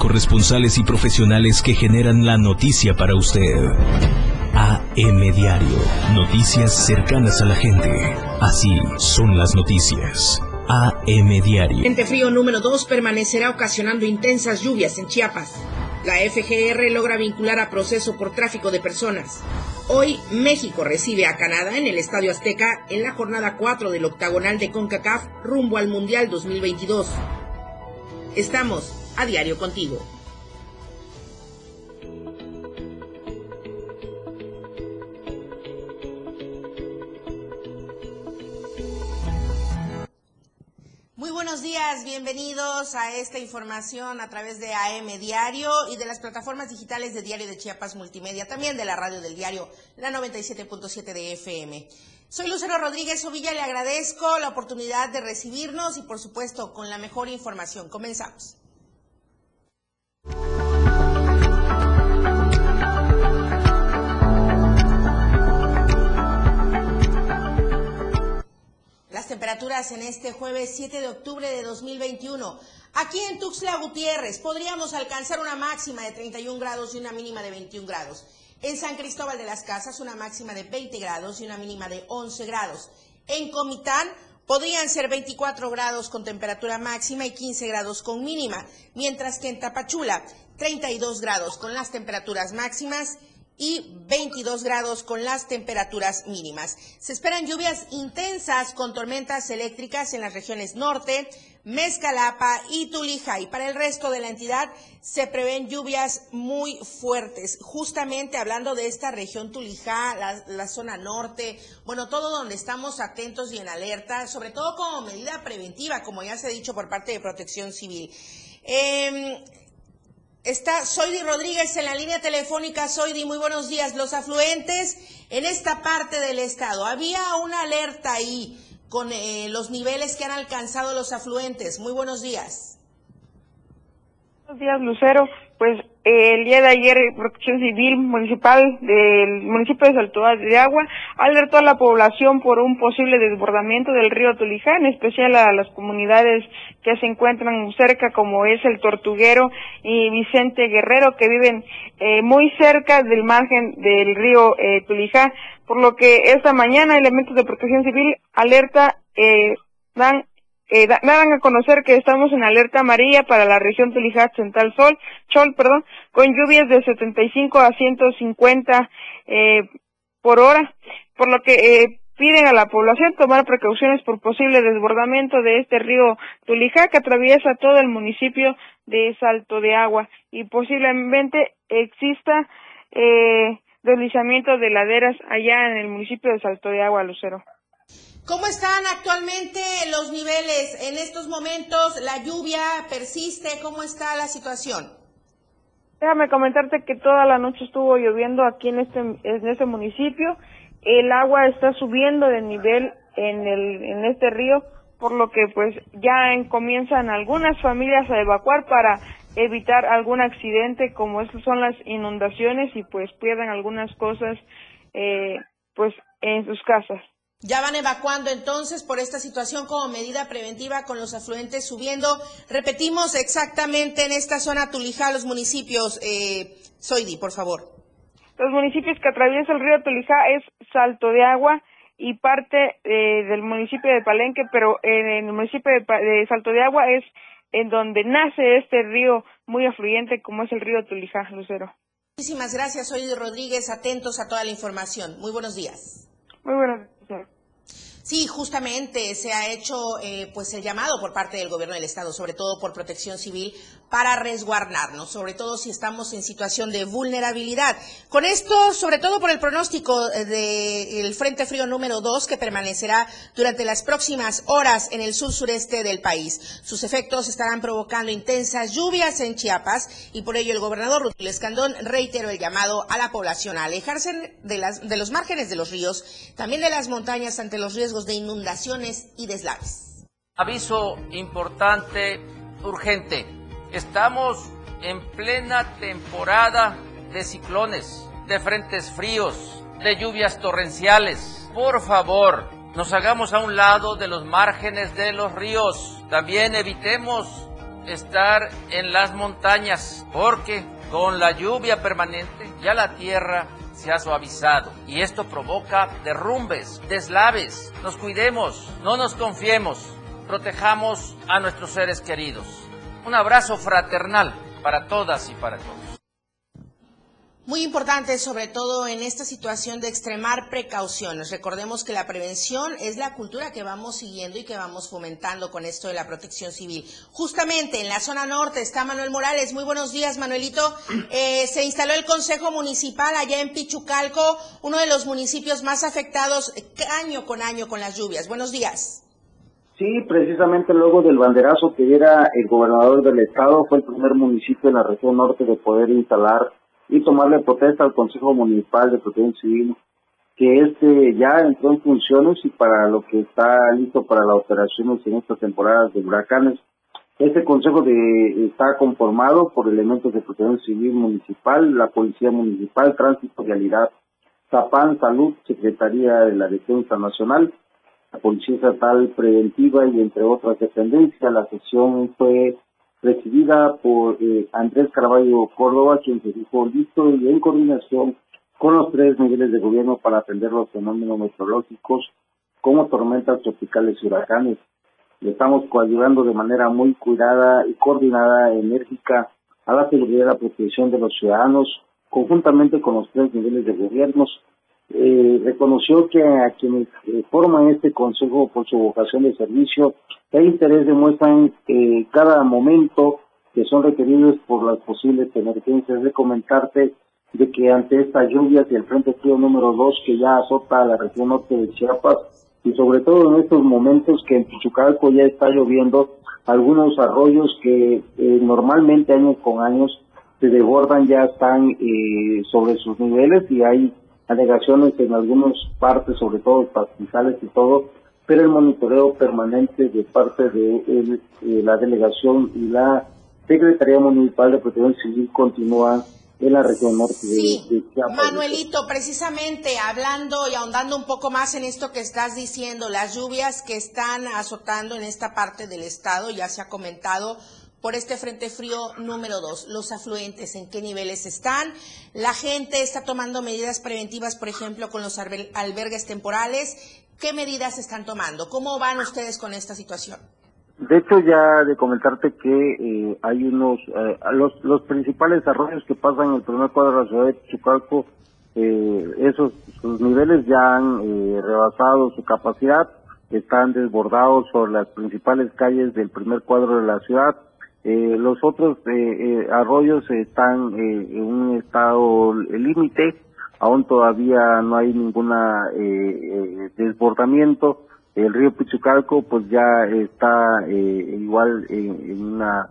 corresponsales y profesionales que generan la noticia para usted. AM Diario. Noticias cercanas a la gente. Así son las noticias. AM Diario. Frente frío número 2 permanecerá ocasionando intensas lluvias en Chiapas. La FGR logra vincular a proceso por tráfico de personas. Hoy México recibe a Canadá en el Estadio Azteca en la jornada 4 del octagonal de CONCACAF rumbo al Mundial 2022. Estamos a diario contigo. Muy buenos días, bienvenidos a esta información a través de AM Diario y de las plataformas digitales de Diario de Chiapas Multimedia, también de la radio del diario, la 97.7 de FM. Soy Lucero Rodríguez Ovilla, le agradezco la oportunidad de recibirnos y por supuesto con la mejor información. Comenzamos. Temperaturas en este jueves 7 de octubre de 2021. Aquí en Tuxtla Gutiérrez podríamos alcanzar una máxima de 31 grados y una mínima de 21 grados. En San Cristóbal de las Casas una máxima de 20 grados y una mínima de 11 grados. En Comitán podrían ser 24 grados con temperatura máxima y 15 grados con mínima, mientras que en Tapachula 32 grados con las temperaturas máximas y 22 grados con las temperaturas mínimas. Se esperan lluvias intensas con tormentas eléctricas en las regiones norte, Mezcalapa y Tulija. Y para el resto de la entidad se prevén lluvias muy fuertes. Justamente hablando de esta región Tulija, la, zona norte, bueno, todo donde estamos atentos y en alerta, sobre todo como medida preventiva, como ya se ha dicho por parte de Protección Civil. Em, Está Soidi Rodríguez en la línea telefónica. Soidi, muy buenos días. Los afluentes en esta parte del estado. Había una alerta ahí con eh, los niveles que han alcanzado los afluentes. Muy buenos días. Buenos días, Lucero. Pues el día de ayer, Protección Civil Municipal del municipio de Salto de Agua alertó a la población por un posible desbordamiento del río Tulijá, en especial a las comunidades que se encuentran cerca, como es el Tortuguero y Vicente Guerrero, que viven eh, muy cerca del margen del río eh, Tulijá, por lo que esta mañana elementos de Protección Civil alerta eh, dan eh, dan a conocer que estamos en alerta amarilla para la región Tulijá Central Sol, Chol, perdón, con lluvias de 75 a 150 eh, por hora, por lo que eh, piden a la población tomar precauciones por posible desbordamiento de este río Tulijá que atraviesa todo el municipio de Salto de Agua y posiblemente exista eh, deslizamiento de laderas allá en el municipio de Salto de Agua, Lucero. ¿Cómo están actualmente los niveles en estos momentos? ¿La lluvia persiste? ¿Cómo está la situación? Déjame comentarte que toda la noche estuvo lloviendo aquí en este, en este municipio. El agua está subiendo de nivel en, el, en este río, por lo que pues ya comienzan algunas familias a evacuar para evitar algún accidente como estas son las inundaciones y pues pierdan algunas cosas eh, pues en sus casas. Ya van evacuando entonces por esta situación como medida preventiva con los afluentes subiendo. Repetimos exactamente en esta zona Tulijá los municipios. Eh, Soidi, por favor. Los municipios que atraviesa el río Tulijá es Salto de Agua y parte eh, del municipio de Palenque, pero en el municipio de, Salto de Agua es en donde nace este río muy afluyente como es el río Tulijá, Lucero. Muchísimas gracias, Soidi Rodríguez. Atentos a toda la información. Muy buenos días. Muy buenos días. Sí, justamente se ha hecho eh, pues el llamado por parte del gobierno del estado, sobre todo por Protección Civil, para resguardarnos, sobre todo si estamos en situación de vulnerabilidad. Con esto, sobre todo por el pronóstico del Frente Frío número 2 que permanecerá durante las próximas horas en el sur sureste del país. Sus efectos estarán provocando intensas lluvias en Chiapas y por ello el gobernador Rutil Escandón reiteró el llamado a la población a alejarse de, de los márgenes de los ríos, también de las montañas ante los riesgos de inundaciones y deslaves. Aviso importante, urgente Estamos en plena temporada de ciclones, de frentes fríos, de lluvias torrenciales. Por favor, nos hagamos a un lado de los márgenes de los ríos. También evitemos estar en las montañas porque con la lluvia permanente ya la tierra se ha suavizado y esto provoca derrumbes, deslaves. Nos cuidemos, no nos confiemos, protejamos a nuestros seres queridos. Un abrazo fraternal para todas y para todos. Muy importante, sobre todo en esta situación de extremar precauciones. Recordemos que la prevención es la cultura que vamos siguiendo y que vamos fomentando con esto de la protección civil. Justamente en la zona norte está Manuel Morales. Muy buenos días, Manuelito. Eh, se instaló el Consejo Municipal allá en Pichucalco, uno de los municipios más afectados año con año con las lluvias. Buenos días. Sí, precisamente luego del banderazo que era el gobernador del estado, fue el primer municipio en la región norte de poder instalar y tomarle protesta al Consejo Municipal de Protección Civil que este ya entró en funciones y para lo que está listo para las operaciones en estas temporadas de huracanes. Este consejo de, está conformado por elementos de protección civil municipal, la policía municipal, tránsito, realidad, Zapán, salud, secretaría de la defensa nacional, la policía estatal preventiva y entre otras dependencias. La sesión fue recibida por eh, Andrés Carballo Córdoba, quien se dijo listo y en coordinación con los tres niveles de gobierno para atender los fenómenos meteorológicos como tormentas tropicales y huracanes. Estamos coayudando de manera muy cuidada y coordinada, enérgica, a la seguridad y la protección de los ciudadanos, conjuntamente con los tres niveles de gobiernos. Eh, reconoció que a quienes forman este consejo por su vocación de servicio ¿Qué interés demuestran eh, cada momento que son requeridos por las posibles emergencias? De comentarte de que ante estas lluvias y el Frente Frío número 2 que ya azota a la región norte de Chiapas y sobre todo en estos momentos que en Pichucalco ya está lloviendo, algunos arroyos que eh, normalmente años con años se desbordan ya están eh, sobre sus niveles y hay alegaciones en algunas partes, sobre todo pastizales y todo, pero el monitoreo permanente de parte de eh, la delegación y la Secretaría Municipal de Protección Civil continúa en la región norte de, Chiapas. Manuelito, precisamente hablando y ahondando un poco más en esto que estás diciendo, las lluvias que están azotando en esta parte del estado, ya se ha comentado, por este frente frío número dos, los afluentes, en qué niveles están. La gente está tomando medidas preventivas, por ejemplo, con los albergues temporales ¿Qué medidas están tomando? ¿Cómo van ustedes con esta situación? De hecho, ya de comentarte que eh, hay unos, eh, los, los principales arroyos que pasan en el primer cuadro de la ciudad de Chucalco, eh, esos sus niveles ya han rebasado su capacidad, están desbordados sobre las principales calles del primer cuadro de la ciudad. Los otros arroyos están en un estado límite, aún todavía no hay ninguna eh, eh, desbordamiento. El río Pichucalco pues ya está eh, igual en, una,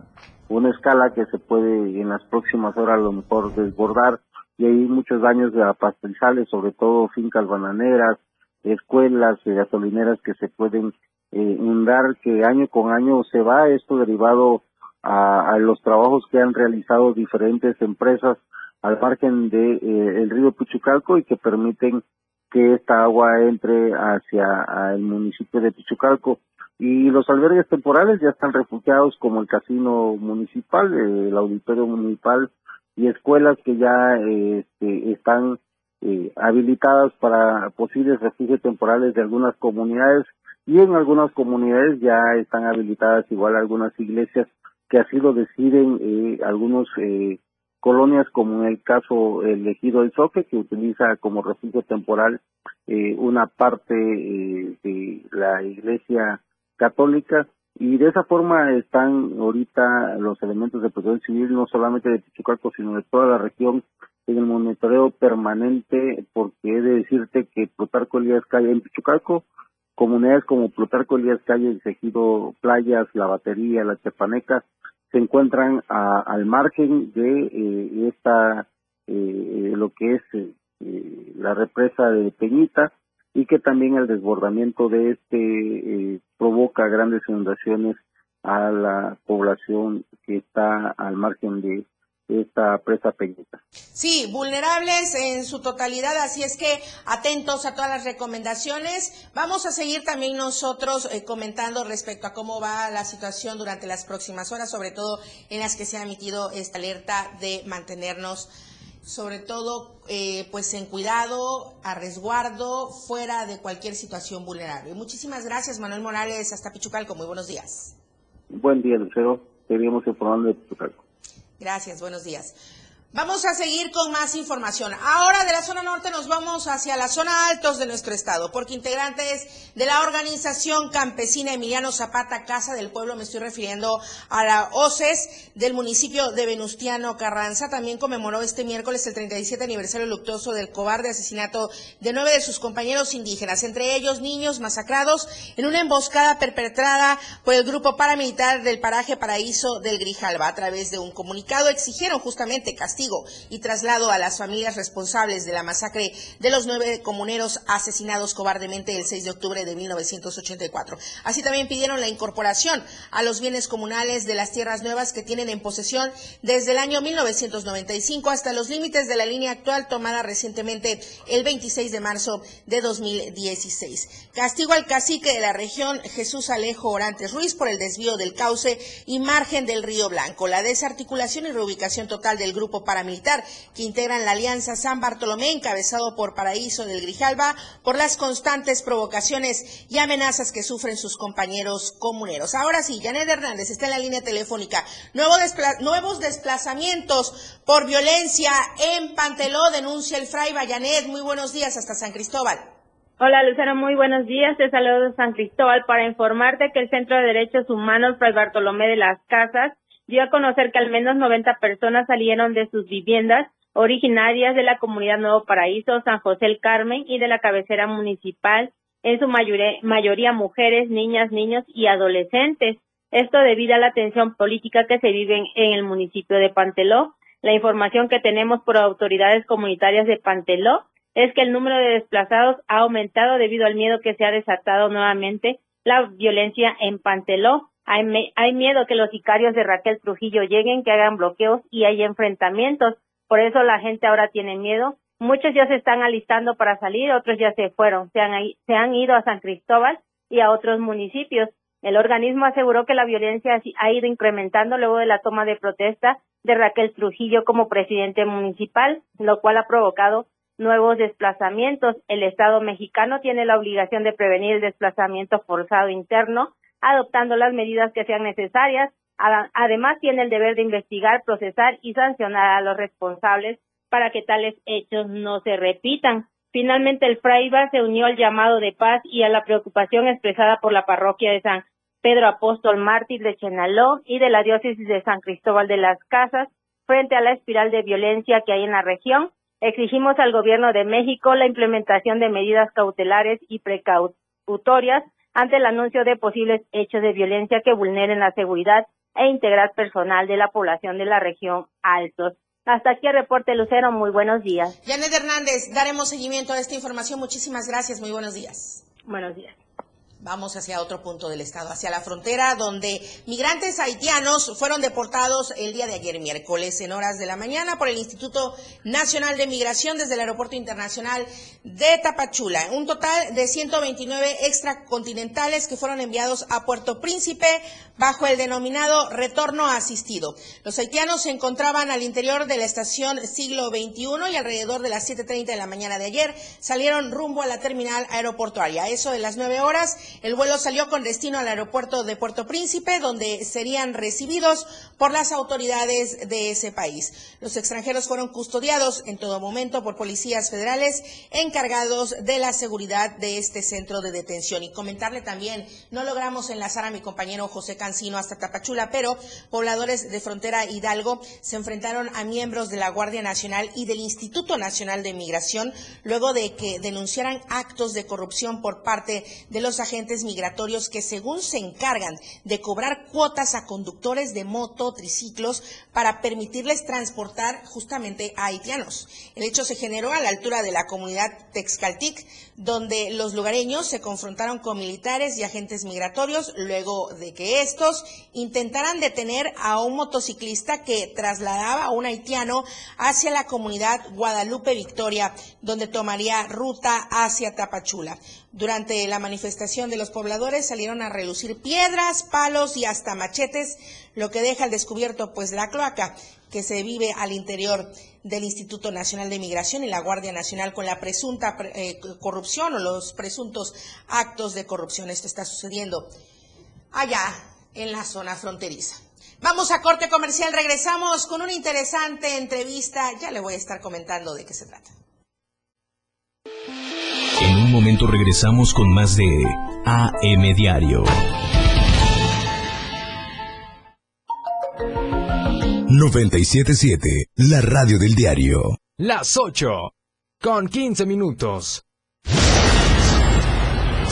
una escala que se puede en las próximas horas a lo mejor desbordar. Y hay muchos daños de pastizales, sobre todo fincas bananeras, escuelas, gasolineras que se pueden inundar, que año con año se va. Esto derivado a, los trabajos que han realizado diferentes empresas al margen de eh, el río Pichucalco y que permiten que esta agua entre hacia el municipio de Pichucalco. Y los albergues temporales ya están refugiados como el casino municipal, el auditorio municipal y escuelas que ya este, están eh, habilitadas para posibles refugios temporales de algunas comunidades y en algunas comunidades ya están habilitadas igual algunas iglesias que así lo deciden eh, algunos eh, colonias como en el caso elegido el Soque, que utiliza como refugio temporal eh, una parte eh, de la Iglesia Católica. Y de esa forma están ahorita los elementos de protección civil no solamente de Pichucalco sino de toda la región en el monitoreo permanente porque he de decirte que Plutarco Elías Calle en Pichucalco comunidades como Plutarco Elías Calle, Ejido Playas, La Batería, La Chepaneca se encuentran al margen de eh, esta eh, lo que es eh, la represa de Peñita y que también el desbordamiento de este provoca grandes inundaciones a la población que está al margen de esta presa pequeñita. Sí, vulnerables en su totalidad, así es que atentos a todas las recomendaciones. Vamos a seguir también nosotros eh, comentando respecto a cómo va la situación durante las próximas horas, sobre todo en las que se ha emitido esta alerta de mantenernos sobre todo eh, pues en cuidado, a resguardo, fuera de cualquier situación vulnerable. Muchísimas gracias, Manuel Morales, hasta Pichucalco. Muy buenos días. Buen día, Lucero. Seguimos informando de Pichucalco. Gracias, buenos días. Vamos a seguir con más información. Ahora de la zona norte nos vamos hacia la zona altos de nuestro estado, porque integrantes de la organización campesina Emiliano Zapata Casa del Pueblo, me estoy refiriendo a la OCES del municipio de Venustiano Carranza, también conmemoró este miércoles el 37 aniversario luctuoso del cobarde asesinato de nueve de sus compañeros indígenas, entre ellos niños masacrados en una emboscada perpetrada por el grupo paramilitar del paraje Paraíso del Grijalba. A través de un comunicado exigieron justamente castigo y traslado a las familias responsables de la masacre de los nueve comuneros asesinados cobardemente el 6 de octubre de 1984. Así también pidieron la incorporación a los bienes comunales de las tierras nuevas que tienen en posesión desde el año 1995 hasta los límites de la línea actual tomada recientemente el 26 de marzo de 2016. Castigo al cacique de la región Jesús Alejo Orantes Ruiz por el desvío del cauce y margen del río Blanco, la desarticulación y reubicación total del grupo paramilitar que integran la Alianza San Bartolomé, encabezado por Paraíso del Grijalba, por las constantes provocaciones y amenazas que sufren sus compañeros comuneros. Ahora sí, Janet Hernández está en la línea telefónica. nuevos desplazamientos por violencia en Panteló, denuncia el Fray Bayanet. Muy buenos días hasta San Cristóbal. Hola Lucero, muy buenos días. Te saludo de San Cristóbal para informarte que el Centro de Derechos Humanos Fray Bartolomé de las Casas dio a conocer que al menos 90 personas salieron de sus viviendas originarias de la comunidad Nuevo Paraíso, San José el Carmen y de la cabecera municipal, en su mayoría, mujeres, niñas, niños y adolescentes. Esto debido a la tensión política que se vive en el municipio de Panteló. La información que tenemos por autoridades comunitarias de Panteló es que el número de desplazados ha aumentado debido al miedo que se ha desatado nuevamente la violencia en Panteló. Hay, miedo que los sicarios de Raquel Trujillo lleguen, que hagan bloqueos y hay enfrentamientos. Por eso la gente ahora tiene miedo. Muchos ya se están alistando para salir, otros ya se fueron, se han, se han ido a San Cristóbal y a otros municipios. El organismo aseguró que la violencia ha ido incrementando luego de la toma de protesta de Raquel Trujillo como presidente municipal, lo cual ha provocado nuevos desplazamientos. El Estado mexicano tiene la obligación de prevenir el desplazamiento forzado interno adoptando las medidas que sean necesarias. Además, tiene el deber de investigar, procesar y sancionar a los responsables para que tales hechos no se repitan. Finalmente, el Fraiba se unió al llamado de paz y a la preocupación expresada por la parroquia de San Pedro Apóstol Mártir de Chenaló y de la diócesis de San Cristóbal de las Casas frente a la espiral de violencia que hay en la región. Exigimos al gobierno de México la implementación de medidas cautelares y precautorias ante el anuncio de posibles hechos de violencia que vulneren la seguridad e integridad personal de la población de la región Altos. Hasta aquí el reporte Lucero, muy buenos días. Janet Hernández, daremos seguimiento a esta información. Muchísimas gracias, muy buenos días. Buenos días. Vamos hacia otro punto del estado, hacia la frontera, donde migrantes haitianos fueron deportados el día de ayer miércoles en horas de la mañana por el Instituto Nacional de Migración desde el Aeropuerto Internacional de Tapachula. Un total de 129 extracontinentales que fueron enviados a Puerto Príncipe bajo el denominado retorno asistido. Los haitianos se encontraban al interior de la estación siglo XXI y alrededor de las 7.30 de la mañana de ayer salieron rumbo a la terminal aeroportuaria. Eso de las 9 horas el vuelo salió con destino al aeropuerto de Puerto Príncipe, donde serían recibidos por las autoridades de ese país. Los extranjeros fueron custodiados en todo momento por policías federales encargados de la seguridad de este centro de detención. Y comentarle también, no logramos enlazar a mi compañero José Cancino hasta Tapachula, pero pobladores de frontera Hidalgo se enfrentaron a miembros de la Guardia Nacional y del Instituto Nacional de Migración luego de que denunciaran actos de corrupción por parte de los agentes agentes migratorios que según se encargan de cobrar cuotas a conductores de moto, triciclos, para permitirles transportar justamente a haitianos. El hecho se generó a la altura de la comunidad Texcaltic, donde los lugareños se confrontaron con militares y agentes migratorios luego de que estos intentaran detener a un motociclista que trasladaba a un haitiano hacia la comunidad Guadalupe Victoria, donde tomaría ruta hacia Tapachula. Durante la manifestación de los pobladores salieron a relucir piedras, palos y hasta machetes, lo que deja al descubierto pues la cloaca que se vive al interior del Instituto Nacional de Migración y la Guardia Nacional con la presunta eh, corrupción o los presuntos actos de corrupción. Esto está sucediendo allá en la zona fronteriza. Vamos a corte comercial, regresamos con una interesante entrevista. Ya le voy a estar comentando de qué se trata. En un momento regresamos con más de AM Diario. 977, la radio del diario. Las 8, con 15 minutos.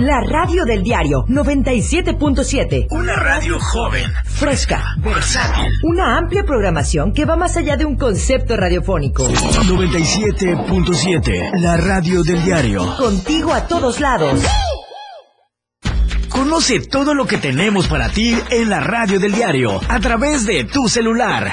La radio del diario 97.7. Una radio joven, fresca, versátil. Una amplia programación que va más allá de un concepto radiofónico. 97.7. La radio del diario. Contigo a todos lados. Conoce todo lo que tenemos para ti en la radio del diario a través de tu celular.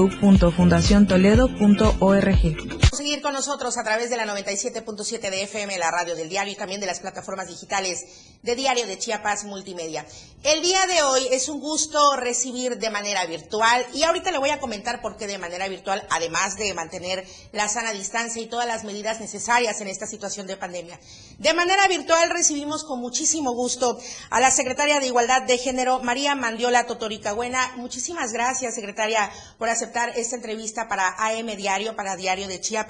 www.fundaciontoledo.org. Seguir con nosotros a través de la 97.7 de FM, la radio del diario y también de las plataformas digitales de Diario de Chiapas Multimedia. El día de hoy es un gusto recibir de manera virtual y ahorita le voy a comentar por qué de manera virtual, además de mantener la sana distancia y todas las medidas necesarias en esta situación de pandemia. De manera virtual recibimos con muchísimo gusto a la secretaria de Igualdad de Género, María Mandiola Totoricagüena. Muchísimas gracias, secretaria, por aceptar esta entrevista para AM Diario, para Diario de Chiapas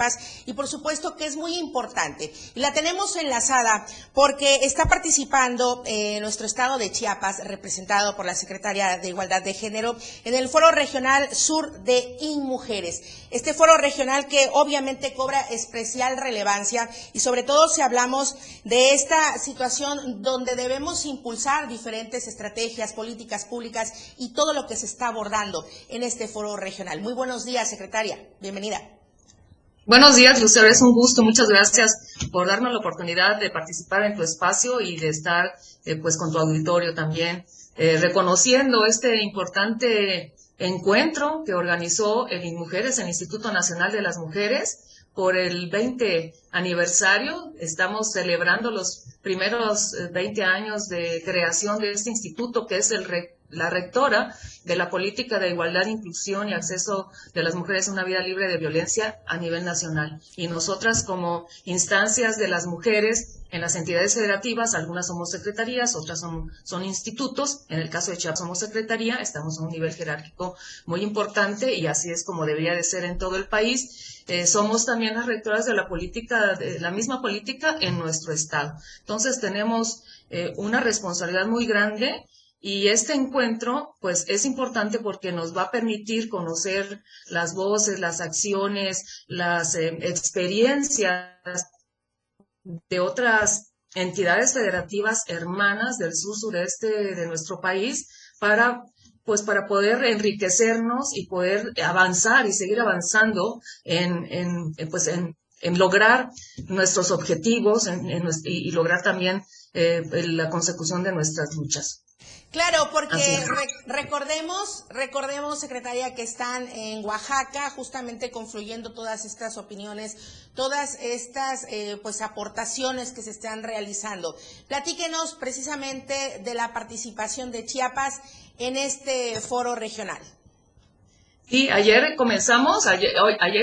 y por supuesto que es muy importante. La tenemos enlazada porque está participando eh, nuestro estado de Chiapas, representado por la Secretaria de Igualdad de Género, en el Foro Regional Sur de InMujeres. Este foro regional que obviamente cobra especial relevancia y sobre todo si hablamos de esta situación donde debemos impulsar diferentes estrategias, políticas públicas y todo lo que se está abordando en este foro regional. Muy buenos días, secretaria. Bienvenida. Buenos días, Lucero. Es un gusto. Muchas gracias por darnos la oportunidad de participar en tu espacio y de estar eh, pues con tu auditorio también, eh, reconociendo este importante encuentro que organizó el INMUJERES, el Instituto Nacional de las Mujeres, por el 20 aniversario. Estamos celebrando los primeros 20 eh, años de creación de este instituto, que es el la rectora de la política de igualdad, inclusión y acceso de las mujeres a una vida libre de violencia a nivel nacional. Y nosotras como instancias de las mujeres en las entidades federativas, algunas somos secretarías, otras son, son institutos. En el caso de Chiapas somos secretaría, estamos a un nivel jerárquico muy importante y así es como debería de ser en todo el país. Eh, somos también las rectoras de la política, de la misma política en nuestro estado. Entonces tenemos eh, una responsabilidad muy grande y este encuentro, pues, es importante porque nos va a permitir conocer las voces, las acciones, las eh, experiencias de otras entidades federativas hermanas del sur sureste de nuestro país para pues para poder enriquecernos y poder avanzar y seguir avanzando en, pues en, en, lograr nuestros objetivos y, lograr también eh, la consecución de nuestras luchas. Claro, porque recordemos, recordemos, secretaria, que están en Oaxaca, justamente confluyendo todas estas opiniones, todas estas eh, pues aportaciones que se están realizando. Platíquenos precisamente de la participación de Chiapas en este foro regional. Sí, ayer comenzamos, ayer,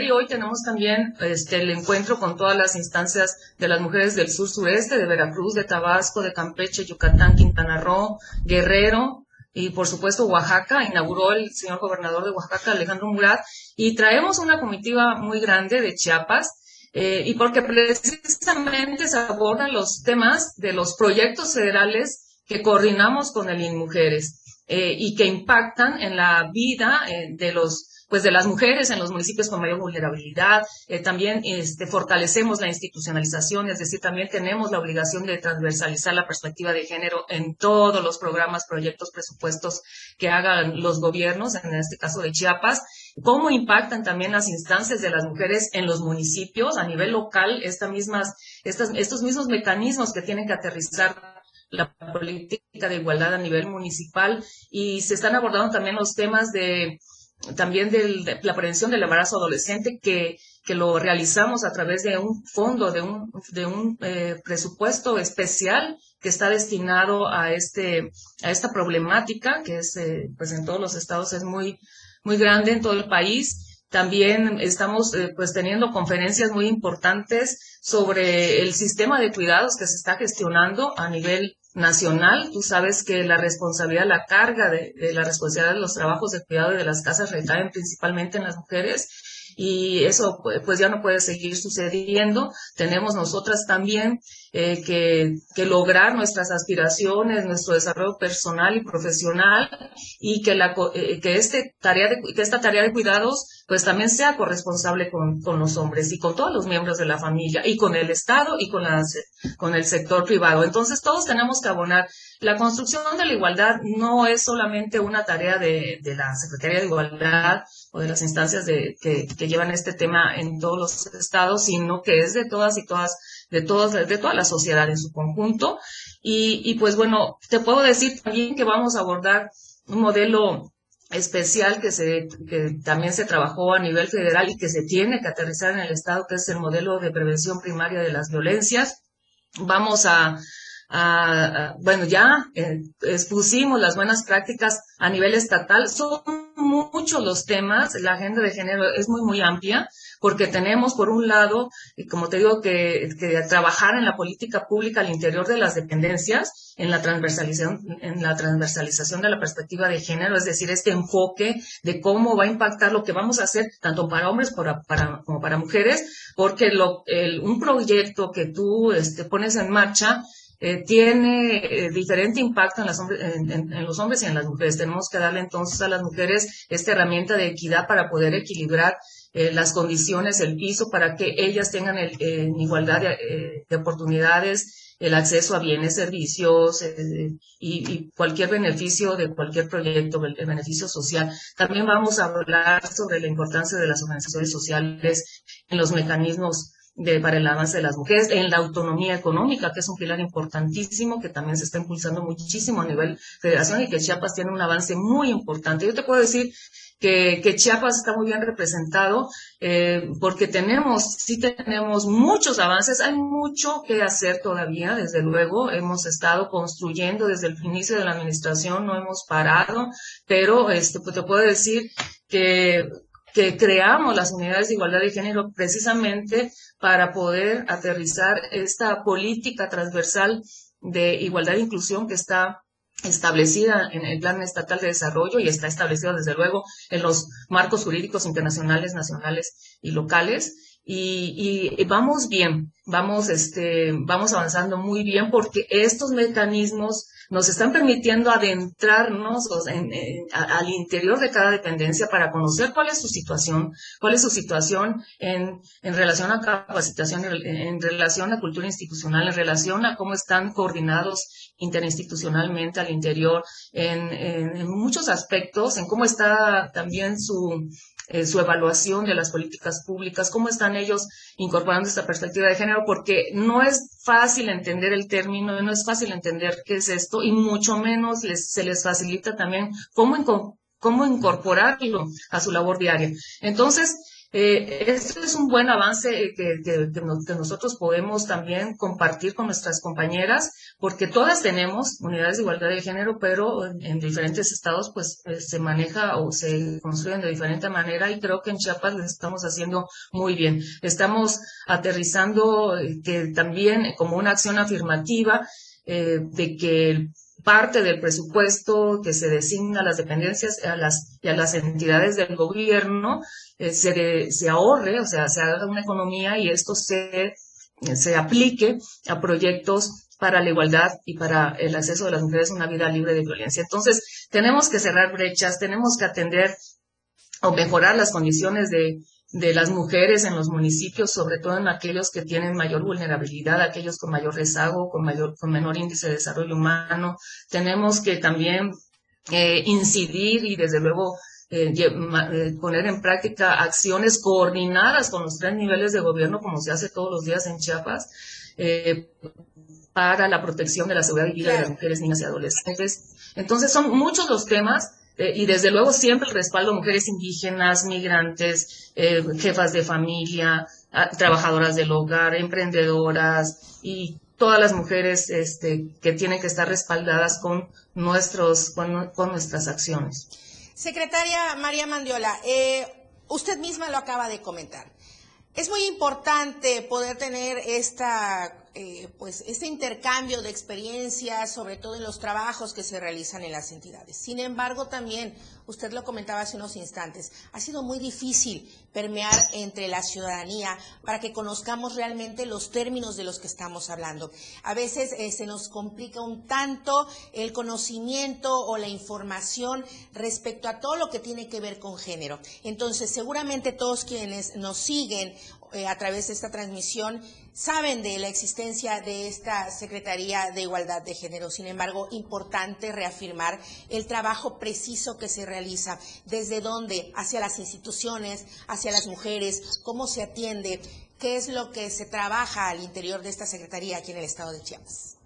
y hoy tenemos también este, el encuentro con todas las instancias de las mujeres del sur sureste, de Veracruz, de Tabasco, de Campeche, Yucatán, Quintana Roo, Guerrero y por supuesto Oaxaca. Inauguró el señor gobernador de Oaxaca, Alejandro Murat, y traemos una comitiva muy grande de Chiapas. Eh, y porque precisamente se abordan los temas de los proyectos federales que coordinamos con el INMUJERES. Eh, y que impactan en la vida eh, de los pues de las mujeres en los municipios con mayor vulnerabilidad. Eh, también este, fortalecemos la institucionalización, es decir, también tenemos la obligación de transversalizar la perspectiva de género en todos los programas, proyectos, presupuestos que hagan los gobiernos, en este caso de Chiapas. Cómo impactan también las instancias de las mujeres en los municipios a nivel local, esta mismas, estas, estos mismos mecanismos que tienen que aterrizar la política de igualdad a nivel municipal y se están abordando también los temas de también de la prevención del embarazo adolescente que, que lo realizamos a través de un fondo, de un, de un eh, presupuesto especial que está destinado a este a esta problemática que es eh, pues en todos los estados es muy muy grande en todo el país también estamos eh, pues teniendo conferencias muy importantes sobre el sistema de cuidados que se está gestionando a nivel nacional. Tú sabes que la responsabilidad, la carga de, de la responsabilidad de los trabajos de cuidado y de las casas recaen principalmente en las mujeres y eso pues ya no puede seguir sucediendo. Tenemos nosotras también eh, que, que, lograr nuestras aspiraciones, nuestro desarrollo personal y profesional y que, la, eh, que, este tarea de, que esta tarea de cuidados pues también sea corresponsable con, los hombres y con todos los miembros de la familia y con el Estado y con, las, con el sector privado. Entonces todos tenemos que abonar. La construcción de la igualdad no es solamente una tarea de, de la Secretaría de Igualdad o de las instancias de, que llevan este tema en todos los estados, sino que es de todas y todas de, todos, de toda la sociedad en su conjunto. Y, y pues bueno, te puedo decir también que vamos a abordar un modelo especial que, se, que también se trabajó a nivel federal y que se tiene que aterrizar en el Estado, que es el modelo de prevención primaria de las violencias. Vamos a, bueno, ya eh, expusimos las buenas prácticas a nivel estatal. Son muchos los temas, la agenda de género es muy, muy amplia porque tenemos, por un lado, como te digo, que, trabajar en la política pública al interior de las dependencias, en la transversalización, en la transversalización de la perspectiva de género, es decir, este enfoque de cómo va a impactar lo que vamos a hacer tanto para hombres para, como para mujeres, porque lo, un proyecto que tú este, pones en marcha eh, tiene eh, diferente impacto en, las en, los hombres y en las mujeres. Tenemos que darle entonces a las mujeres esta herramienta de equidad para poder equilibrar eh, las condiciones, el piso para que ellas tengan en igualdad de, oportunidades, el acceso a bienes, servicios y, cualquier beneficio de cualquier proyecto, el, beneficio social. También vamos a hablar sobre la importancia de las organizaciones sociales en los mecanismos para el avance de las mujeres, en la autonomía económica, que es un pilar importantísimo, que también se está impulsando muchísimo a nivel federación y que Chiapas tiene un avance muy importante. Yo te puedo decir que, Chiapas está muy bien representado eh, porque tenemos, sí tenemos muchos avances, hay mucho que hacer todavía, desde luego, hemos estado construyendo desde el inicio de la administración, no hemos parado, pero este, pues te puedo decir que que creamos las unidades de igualdad de género precisamente para poder aterrizar esta política transversal de igualdad e inclusión que está establecida en el Plan Estatal de Desarrollo y está establecida desde luego en los marcos jurídicos internacionales, nacionales y locales. Y, y, vamos bien, vamos, este, vamos avanzando muy bien porque estos mecanismos nos están permitiendo adentrarnos al interior de cada dependencia para conocer cuál es su situación, cuál es su situación en, relación a capacitación, en, relación a cultura institucional, en relación a cómo están coordinados interinstitucionalmente al interior, en muchos aspectos, en cómo está también su, su evaluación de las políticas públicas, cómo están ellos incorporando esta perspectiva de género, porque no es fácil entender el término, no es fácil entender qué es esto y mucho menos les, se les facilita también cómo, cómo incorporarlo a su labor diaria. Entonces, eh, este es un buen avance que, que, nosotros podemos también compartir con nuestras compañeras, porque todas tenemos unidades de igualdad de género, pero en, diferentes estados pues eh, se maneja o se construyen de diferente manera y creo que en Chiapas lo estamos haciendo muy bien. Estamos aterrizando eh, que también como una acción afirmativa de que parte del presupuesto que se designa a las dependencias a las, y a las entidades del gobierno eh, se, se, ahorre, o sea, se haga una economía y esto se, se aplique a proyectos para la igualdad y para el acceso de las mujeres a una vida libre de violencia. Entonces, tenemos que cerrar brechas, tenemos que atender o mejorar las condiciones de, de las mujeres en los municipios, sobre todo en aquellos que tienen mayor vulnerabilidad, aquellos con mayor rezago, con mayor, con menor índice de desarrollo humano. Tenemos que también eh, incidir y desde luego eh, eh, poner en práctica acciones coordinadas con los tres niveles de gobierno, como se hace todos los días en Chiapas, para la protección de la seguridad y vida de las mujeres, niñas y adolescentes. Entonces son muchos los temas eh, y desde luego siempre el respaldo a mujeres indígenas, migrantes, eh, jefas de familia, trabajadoras del hogar, emprendedoras y todas las mujeres este, que tienen que estar respaldadas con, nuestros, con, nuestras acciones. Secretaria María Mandiola, eh, usted misma lo acaba de comentar. Es muy importante poder tener esta eh, pues este intercambio de experiencias, sobre todo en los trabajos que se realizan en las entidades. Sin embargo, también, usted lo comentaba hace unos instantes, ha sido muy difícil permear entre la ciudadanía para que conozcamos realmente los términos de los que estamos hablando. A veces eh, se nos complica un tanto el conocimiento o la información respecto a todo lo que tiene que ver con género. Entonces, seguramente todos quienes nos siguen eh, a través de esta transmisión saben de la existencia de esta Secretaría de Igualdad de Género. Sin embargo, importante reafirmar el trabajo preciso que se realiza, desde dónde, hacia las instituciones, hacia las mujeres, cómo se atiende, qué es lo que se trabaja al interior de esta Secretaría aquí en el estado de Chiapas.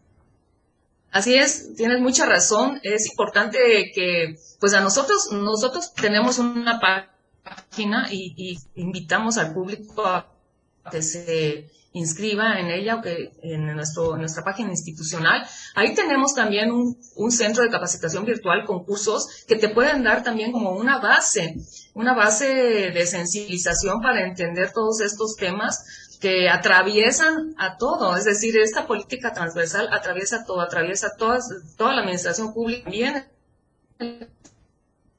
Así es, tienes mucha razón. Es importante que, pues a nosotros, nosotros tenemos una página y, y invitamos al público a que se inscriba en ella, en nuestro, nuestra página institucional. Ahí tenemos también un, centro de capacitación virtual con cursos que te pueden dar también como una base, una base de sensibilización para entender todos estos temas que atraviesan a todo, es decir, esta política transversal atraviesa todo, atraviesa todas, toda la administración pública, bien el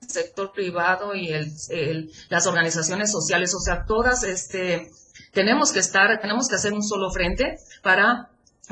sector privado y el, las organizaciones sociales, o sea, todas este, tenemos que estar, tenemos que hacer un solo frente para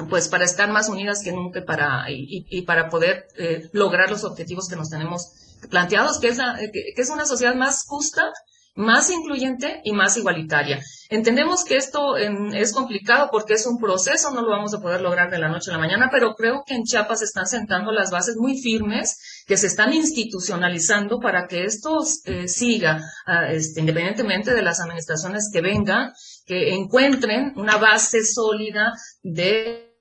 pues para estar más unidas que nunca para, y, para poder eh, lograr los objetivos que nos tenemos planteados, que es, que, es una sociedad más justa más incluyente y más igualitaria. Entendemos que esto es complicado porque es un proceso, no lo vamos a poder lograr de la noche a la mañana, pero creo que en Chiapas se están sentando las bases muy firmes que se están institucionalizando para que esto eh, siga, ah, este, independientemente de las administraciones que vengan, que encuentren una base sólida de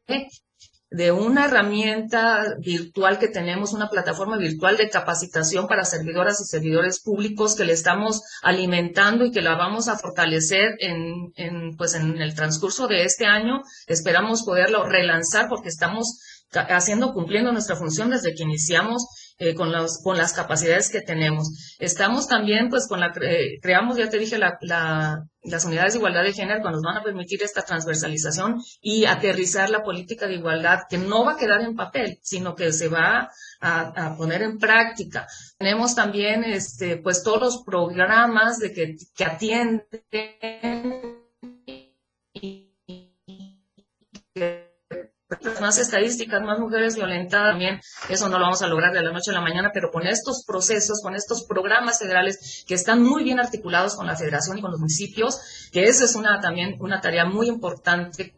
de una herramienta virtual que tenemos, una plataforma virtual de capacitación para servidoras y servidores públicos que le estamos alimentando y que la vamos a fortalecer en, en, pues en el transcurso de este año. Esperamos poderlo relanzar porque estamos haciendo, cumpliendo nuestra función desde que iniciamos eh, con, los, con las capacidades que tenemos. Estamos también, pues, con la, creamos, ya te dije, la, las unidades de igualdad de género que nos van a permitir esta transversalización y aterrizar la política de igualdad, que no va a quedar en papel, sino que se va a, poner en práctica. Tenemos también, este, pues, todos los programas de que, que atienden más estadísticas, más mujeres violentadas, también eso no lo vamos a lograr de la noche a la mañana, pero con estos procesos, con estos programas federales que están muy bien articulados con la federación y con los municipios, que esa es una también una tarea muy importante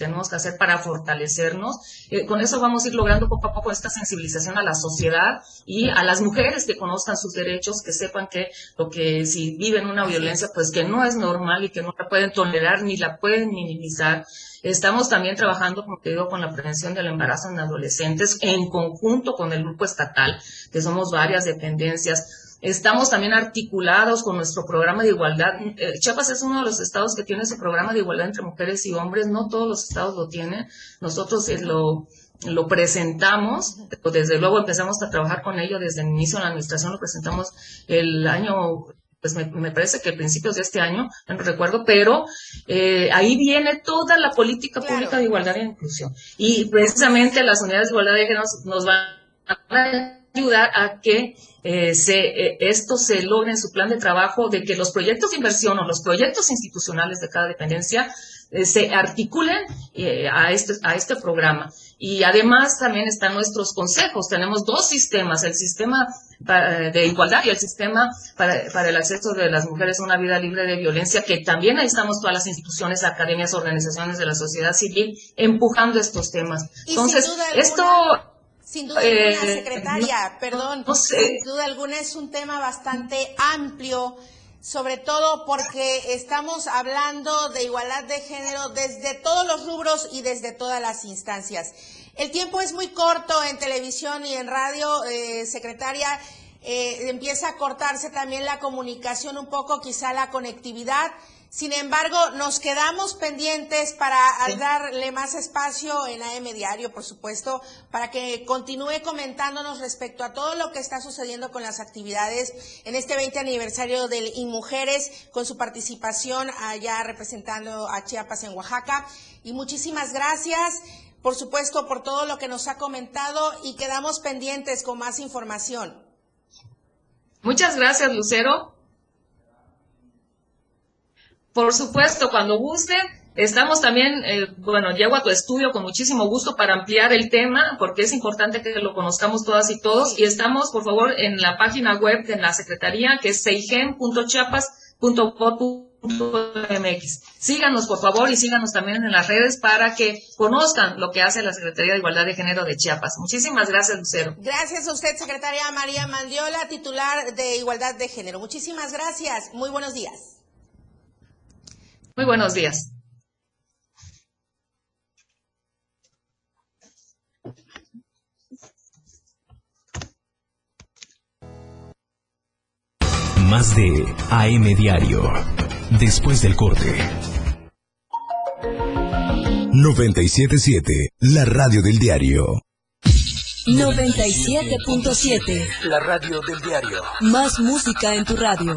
tenemos que hacer para fortalecernos. Eh, con eso vamos a ir logrando poco a poco esta sensibilización a la sociedad y a las mujeres que conozcan sus derechos, que sepan que lo que si viven una violencia, pues que no es normal y que no la pueden tolerar ni la pueden minimizar. Estamos también trabajando, como te digo, con la prevención del embarazo en adolescentes en conjunto con el grupo estatal, que somos varias dependencias. Estamos también articulados con nuestro programa de igualdad. Eh, Chiapas es uno de los estados que tiene ese programa de igualdad entre mujeres y hombres. No todos los estados lo tienen. Nosotros lo, lo presentamos, desde luego empezamos a trabajar con ello desde el inicio de la administración, lo presentamos el año pues me, parece que principios de este año, no recuerdo, pero eh, ahí viene toda la política pública de igualdad e inclusión. Y precisamente las unidades de igualdad de género nos van a ayudar a que eh, se, eh, esto se logre en su plan de trabajo, de que los proyectos de inversión o los proyectos institucionales de cada dependencia eh, se articulen a, este, a este programa. Y además también están nuestros consejos. Tenemos dos sistemas, el sistema de igualdad y el sistema para, para, el acceso de las mujeres a una vida libre de violencia, que también ahí estamos todas las instituciones, academias, organizaciones de la sociedad civil empujando estos temas. Entonces, esto sin duda alguna, eh, secretaria, perdón, sin duda alguna es un tema bastante amplio, sobre todo porque estamos hablando de igualdad de género desde todos los rubros y desde todas las instancias. El tiempo es muy corto en televisión y en radio, eh, secretaria. Eh, empieza a cortarse también la comunicación un poco, quizá la conectividad. Sin embargo, nos quedamos pendientes para darle más espacio en AM Diario, por supuesto, para que continúe comentándonos respecto a todo lo que está sucediendo con las actividades en este 20 aniversario del InMujeres, con su participación allá representando a Chiapas en Oaxaca. Y muchísimas gracias, por supuesto, por todo lo que nos ha comentado y quedamos pendientes con más información. Muchas gracias, Lucero. Por supuesto, cuando guste, estamos también, eh, bueno, llego a tu estudio con muchísimo gusto para ampliar el tema, porque es importante que lo conozcamos todas y todos. Y estamos, por favor, en la página web de la Secretaría, que es seigen.chiapas.gov.mx. Síganos, por favor, y síganos también en las redes para que conozcan lo que hace la Secretaría de Igualdad de Género de Chiapas. Muchísimas gracias, Lucero. Gracias a usted, Secretaria María Mandiola, titular de Igualdad de Género. Muchísimas gracias. Muy buenos días. Muy buenos días. Más de AM Diario. Después del corte. 977, la radio del diario. 97.7. La radio del diario. Más música en tu radio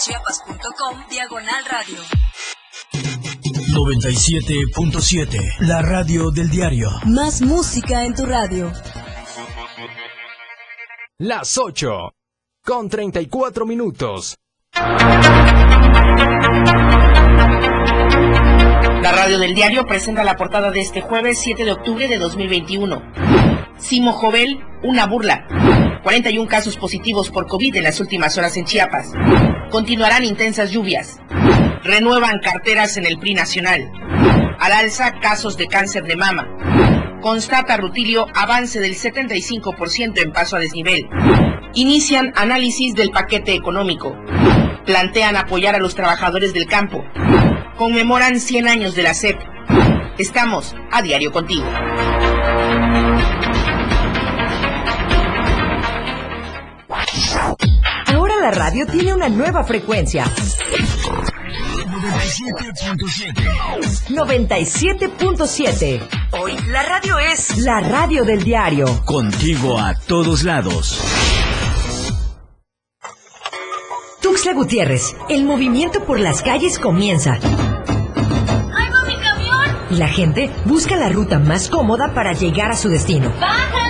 www.diariodechiapas.com diagonal radio. 97.7, la radio del diario. Más música en tu radio. Las 8 con 34 minutos. La radio del diario presenta la portada de este jueves 7 de octubre de 2021. Simo Jovel, una burla. 41 casos positivos por COVID en las últimas horas en Chiapas. Continuarán intensas lluvias. Renuevan carteras en el PRI nacional. Al alza casos de cáncer de mama. Constata Rutilio avance del 75% en paso a desnivel. Inician análisis del paquete económico. Plantean apoyar a los trabajadores del campo. Conmemoran 100 años de la SEP. Estamos a diario contigo. Ahora la radio tiene una nueva frecuencia. 97.7. Hoy la radio es la radio del diario. Contigo a todos lados. Tuxtla Gutiérrez, el movimiento por las calles comienza. ¡Ahí va mi camión! Y la gente busca la ruta más cómoda para llegar a su destino. ¡Baja,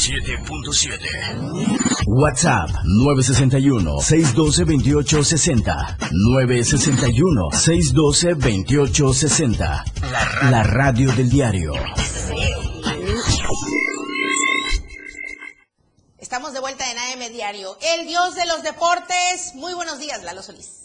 97.7. WhatsApp 961-612-2860. 961-612-2860. La, la radio del diario. Estamos de vuelta en AM Diario. El dios de los deportes. Muy buenos días, Lalo Solís.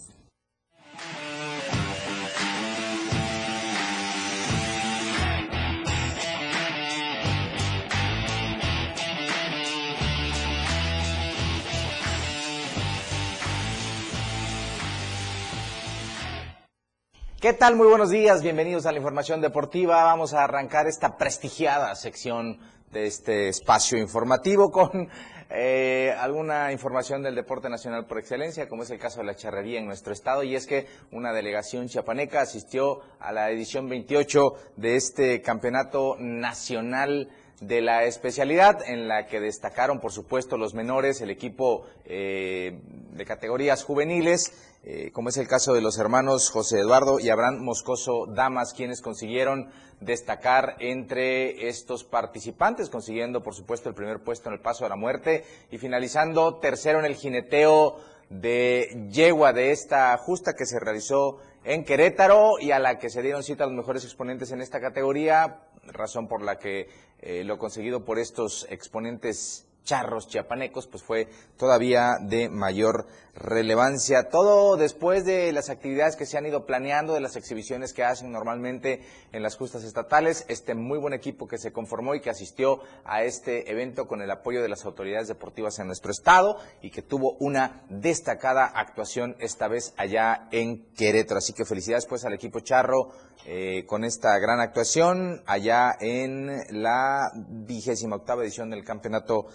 ¿Qué tal? Muy buenos días, bienvenidos a la información deportiva. Vamos a arrancar esta prestigiada sección de este espacio informativo con eh, alguna información del deporte nacional por excelencia, como es el caso de la charrería en nuestro estado, y es que una delegación chiapaneca asistió a la edición 28 de este campeonato nacional de la especialidad en la que destacaron, por supuesto, los menores, el equipo eh, de categorías juveniles, eh, como es el caso de los hermanos José Eduardo y Abraham Moscoso Damas, quienes consiguieron destacar entre estos participantes, consiguiendo, por supuesto, el primer puesto en el paso a la muerte y finalizando tercero en el jineteo de yegua de esta justa que se realizó en Querétaro y a la que se dieron cita los mejores exponentes en esta categoría, razón por la que eh, lo conseguido por estos exponentes charros chiapanecos, pues fue todavía de mayor relevancia. Todo después de las actividades que se han ido planeando, de las exhibiciones que hacen normalmente en las justas estatales, este muy buen equipo que se conformó y que asistió a este evento con el apoyo de las autoridades deportivas en nuestro estado y que tuvo una destacada actuación esta vez allá en Querétaro. Así que felicidades pues al equipo charro eh, con esta gran actuación allá en la vigésima octava edición del campeonato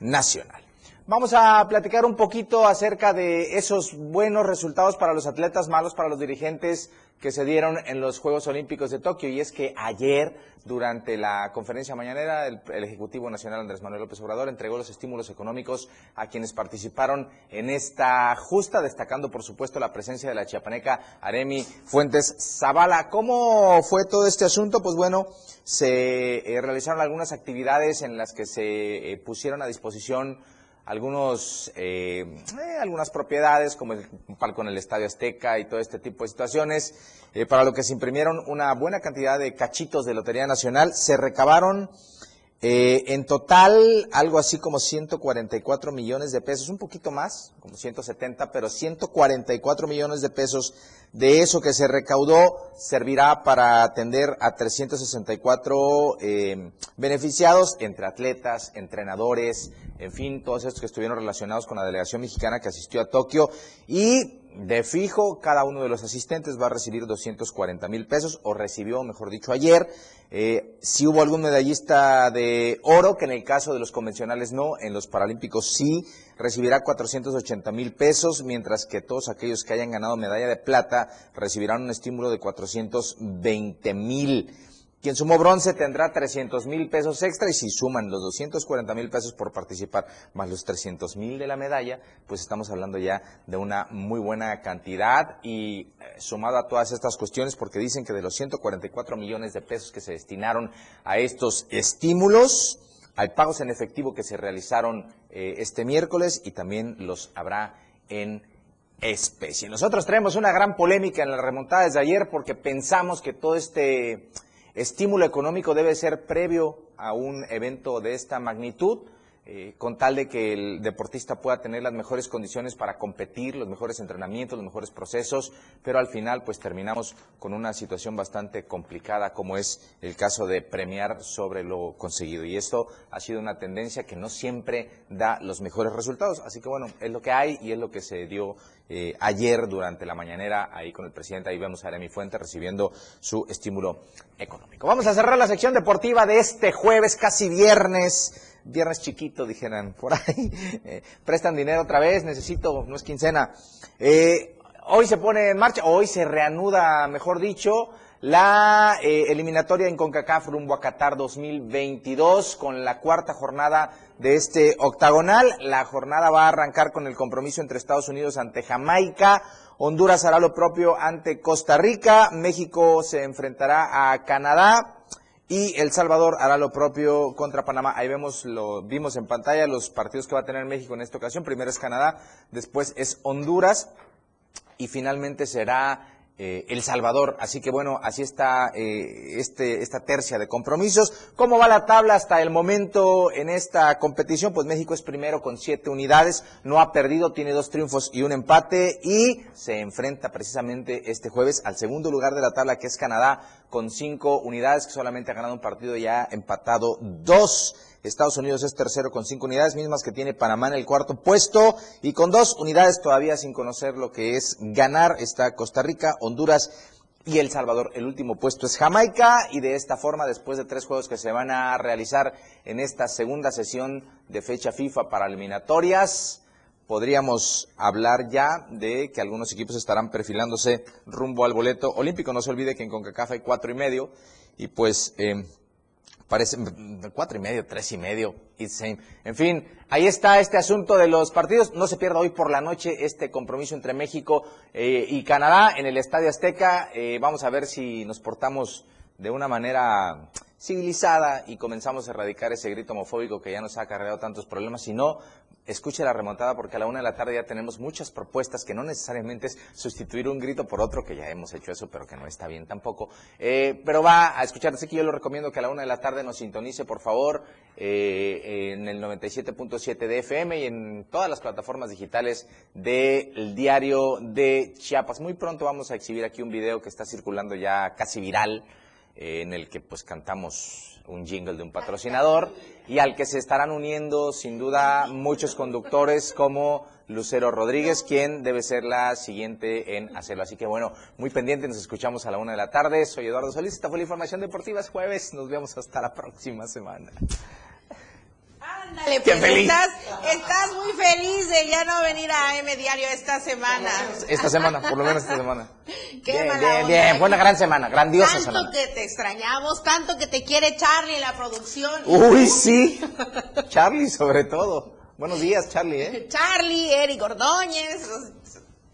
nacional. Vamos a platicar un poquito acerca de esos buenos resultados para los atletas, malos para los dirigentes que se dieron en los Juegos Olímpicos de Tokio. Y es que ayer, durante la conferencia mañanera, el, el, Ejecutivo Nacional Andrés Manuel López Obrador entregó los estímulos económicos a quienes participaron en esta justa, destacando por supuesto la presencia de la chiapaneca Aremi Fuentes Zavala. ¿Cómo fue todo este asunto? Pues bueno, se eh, realizaron algunas actividades en las que se eh, pusieron a disposición algunos, eh, eh, algunas propiedades, como el palco en el Estadio Azteca y todo este tipo de situaciones, eh, para lo que se imprimieron una buena cantidad de cachitos de Lotería Nacional. Se recabaron en total algo así como 144 millones de pesos, un poquito más, como 170, pero 144 millones de pesos de eso que se recaudó servirá para atender a 364 beneficiados entre atletas, entrenadores, en fin, todos estos que estuvieron relacionados con la delegación mexicana que asistió a Tokio y de fijo, cada uno de los asistentes va a recibir 240 mil pesos, o recibió, mejor dicho, ayer. Eh, si hubo algún medallista de oro, que en el caso de los convencionales no, en los paralímpicos sí, recibirá 480 mil pesos, mientras que todos aquellos que hayan ganado medalla de plata recibirán un estímulo de 420 mil. Quien sumó bronce tendrá 300 mil pesos extra y si suman los 240 mil pesos por participar más los 300 mil de la medalla, pues estamos hablando ya de una muy buena cantidad y eh, sumado a todas estas cuestiones, porque dicen que de los 144 millones de pesos que se destinaron a estos estímulos, hay pagos en efectivo que se realizaron eh, este miércoles y también los habrá en especie. Nosotros traemos una gran polémica en la remontada desde ayer porque pensamos que todo este estímulo económico debe ser previo a un evento de esta magnitud, eh, con tal de que el deportista pueda tener las mejores condiciones para competir, los mejores entrenamientos, los mejores procesos, pero al final pues terminamos con una situación bastante complicada como es el caso de premiar sobre lo conseguido. Y esto ha sido una tendencia que no siempre da los mejores resultados. Así que bueno, es lo que hay y es lo que se dio eh, ayer durante la mañanera ahí con el presidente. Ahí vemos a Aremi Fuente recibiendo su estímulo económico. Vamos a cerrar la sección deportiva de este jueves, casi viernes viernes chiquito, dijeran por ahí. Eh, prestan dinero otra vez, necesito, no es quincena. Eh, hoy se pone en marcha, hoy se reanuda, mejor dicho, la eh, eliminatoria en CONCACAF rumbo a Qatar 2022 con la cuarta jornada de este octagonal. La jornada va a arrancar con el compromiso entre Estados Unidos ante Jamaica, Honduras hará lo propio ante Costa Rica, México se enfrentará a Canadá, y El Salvador hará lo propio contra Panamá. Ahí vemos, lo vimos en pantalla los partidos que va a tener México en esta ocasión. Primero es Canadá, después es Honduras y finalmente será eh, El Salvador. Así que bueno, así está eh, este, esta tercia de compromisos. ¿Cómo va la tabla hasta el momento en esta competición? Pues México es primero con siete unidades, no ha perdido, tiene dos triunfos y un empate y se enfrenta precisamente este jueves al segundo lugar de la tabla que es Canadá con cinco unidades que solamente ha ganado un partido y ha empatado dos. Estados Unidos es tercero con cinco unidades, mismas que tiene Panamá en el cuarto puesto y con dos unidades todavía sin conocer lo que es ganar está Costa Rica, Honduras y El Salvador. El último puesto es Jamaica y de esta forma, después de tres juegos que se van a realizar en esta segunda sesión de fecha FIFA para eliminatorias, podríamos hablar ya de que algunos equipos estarán perfilándose rumbo al boleto olímpico. No se olvide que en CONCACAF hay cuatro y medio y pues eh, parece cuatro y medio, tres y medio, En fin, ahí está este asunto de los partidos. No se pierda hoy por la noche este compromiso entre México eh, y Canadá en el Estadio Azteca. Eh, vamos a ver si nos portamos de una manera civilizada y comenzamos a erradicar ese grito homofóbico que ya nos ha acarreado tantos problemas, si no, escuche la remontada porque a la una de la tarde ya tenemos muchas propuestas que no necesariamente es sustituir un grito por otro, que ya hemos hecho eso, pero que no está bien tampoco. Eh, pero va a escuchar, así que yo lo recomiendo que a la una de la tarde nos sintonice, por favor, eh, en el 97.7 de FM y en todas las plataformas digitales del diario de Chiapas. Muy pronto vamos a exhibir aquí un video que está circulando ya casi viral, eh, en el que pues cantamos un jingle de un patrocinador y al que se estarán uniendo sin duda muchos conductores como Lucero Rodríguez, quien debe ser la siguiente en hacerlo. Así que bueno, muy pendiente, nos escuchamos a la una de la tarde. Soy Eduardo Solís, esta fue la información deportiva, es jueves, nos vemos hasta la próxima semana. Ándale, pues estás, estás muy feliz de ya no venir a M Diario esta semana. Esta semana, por lo menos esta semana. Qué bien, mala bien, bien, fue una gran semana, grandiosa Tanto semana. que te extrañamos, tanto que te quiere Charlie en la producción. Uy, sí, Charlie sobre todo. Buenos días, Charlie, ¿eh? Charlie, Eric Ordóñez,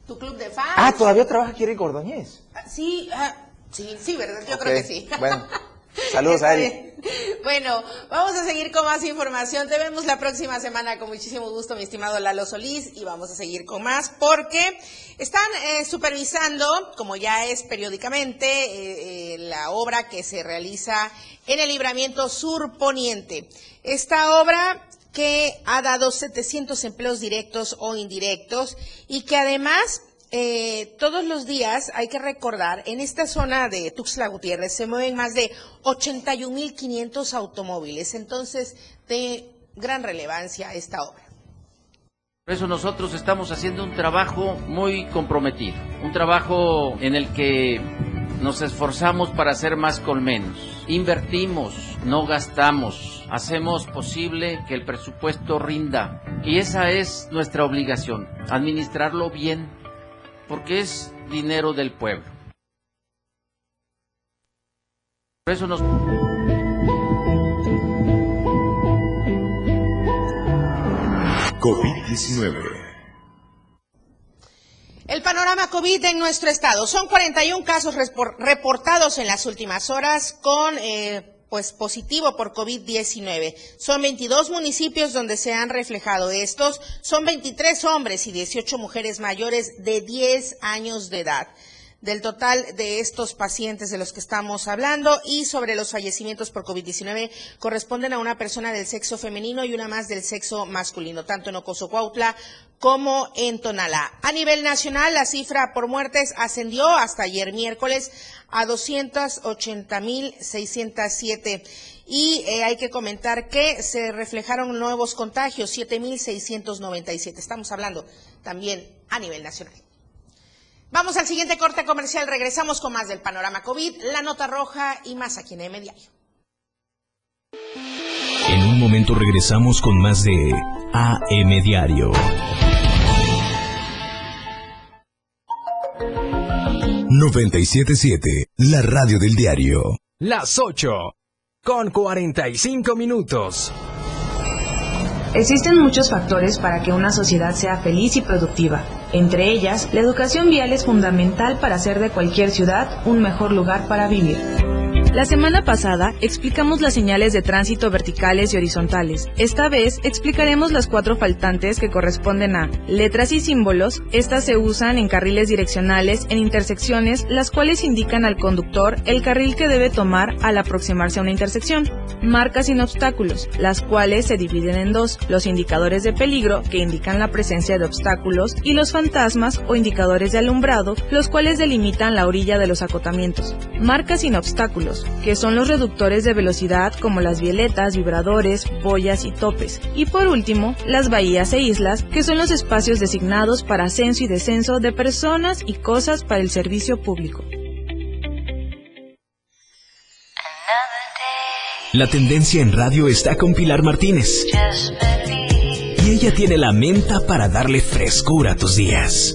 tu club de fans. Ah, ¿todavía trabaja aquí Eric Ordóñez? Sí, ah, sí, sí, ¿verdad? Yo creo que sí. Bueno, saludos a Eric. Bueno, vamos a seguir con más información. Te vemos la próxima semana con muchísimo gusto, mi estimado Lalo Solís, y vamos a seguir con más porque están eh, supervisando, como ya es periódicamente, eh, eh, la obra que se realiza en el libramiento sur poniente. Esta obra que ha dado 700 empleos directos o indirectos y que además eh, todos los días hay que recordar, en esta zona de Tuxtla Gutiérrez se mueven más de 81.500 automóviles. Entonces, te gran relevancia esta obra. Por eso nosotros estamos haciendo un trabajo muy comprometido, un trabajo en el que nos esforzamos para hacer más con menos. Invertimos, no gastamos, hacemos posible que el presupuesto rinda. Y esa es nuestra obligación, administrarlo bien, porque es dinero del pueblo. Por eso nos... COVID-19. El panorama COVID en nuestro estado. Son 41 casos reportados en las últimas horas con eh, pues positivo por COVID-19. Son 22 municipios donde se han reflejado estos. Son 23 hombres y 18 mujeres mayores de 10 años de edad del total de estos pacientes de los que estamos hablando y sobre los fallecimientos por COVID-19 corresponden a una persona del sexo femenino y una más del sexo masculino, tanto en Ocoso Cuautla como en Tonalá. A nivel nacional, la cifra por muertes ascendió hasta ayer miércoles a 280.607 y eh, hay que comentar que se reflejaron nuevos contagios, 7.697. Estamos hablando también a nivel nacional. Vamos al siguiente corte comercial. Regresamos con más del panorama COVID, la nota roja y más aquí en M Diario. En un momento regresamos con más de AM Diario. 977, la radio del diario. Las 8, con 45 minutos. Existen muchos factores para que una sociedad sea feliz y productiva. Entre ellas, la educación vial es fundamental para hacer de cualquier ciudad un mejor lugar para vivir. La semana pasada explicamos las señales de tránsito verticales y horizontales. Esta vez explicaremos las cuatro faltantes que corresponden a letras y símbolos. Estas se usan en carriles direccionales en intersecciones, las cuales indican al conductor el carril que debe tomar al aproximarse a una intersección. Marcas sin obstáculos, las cuales se dividen en dos, los indicadores de peligro, que indican la presencia de obstáculos, y los fantasmas o indicadores de alumbrado, los cuales delimitan la orilla de los acotamientos. Marcas sin obstáculos que son los reductores de velocidad como las violetas, vibradores, boyas y topes. Y por último, las bahías e islas, que son los espacios designados para ascenso y descenso de personas y cosas para el servicio público. La tendencia en radio está con Pilar Martínez. Y ella tiene la menta para darle frescura a tus días.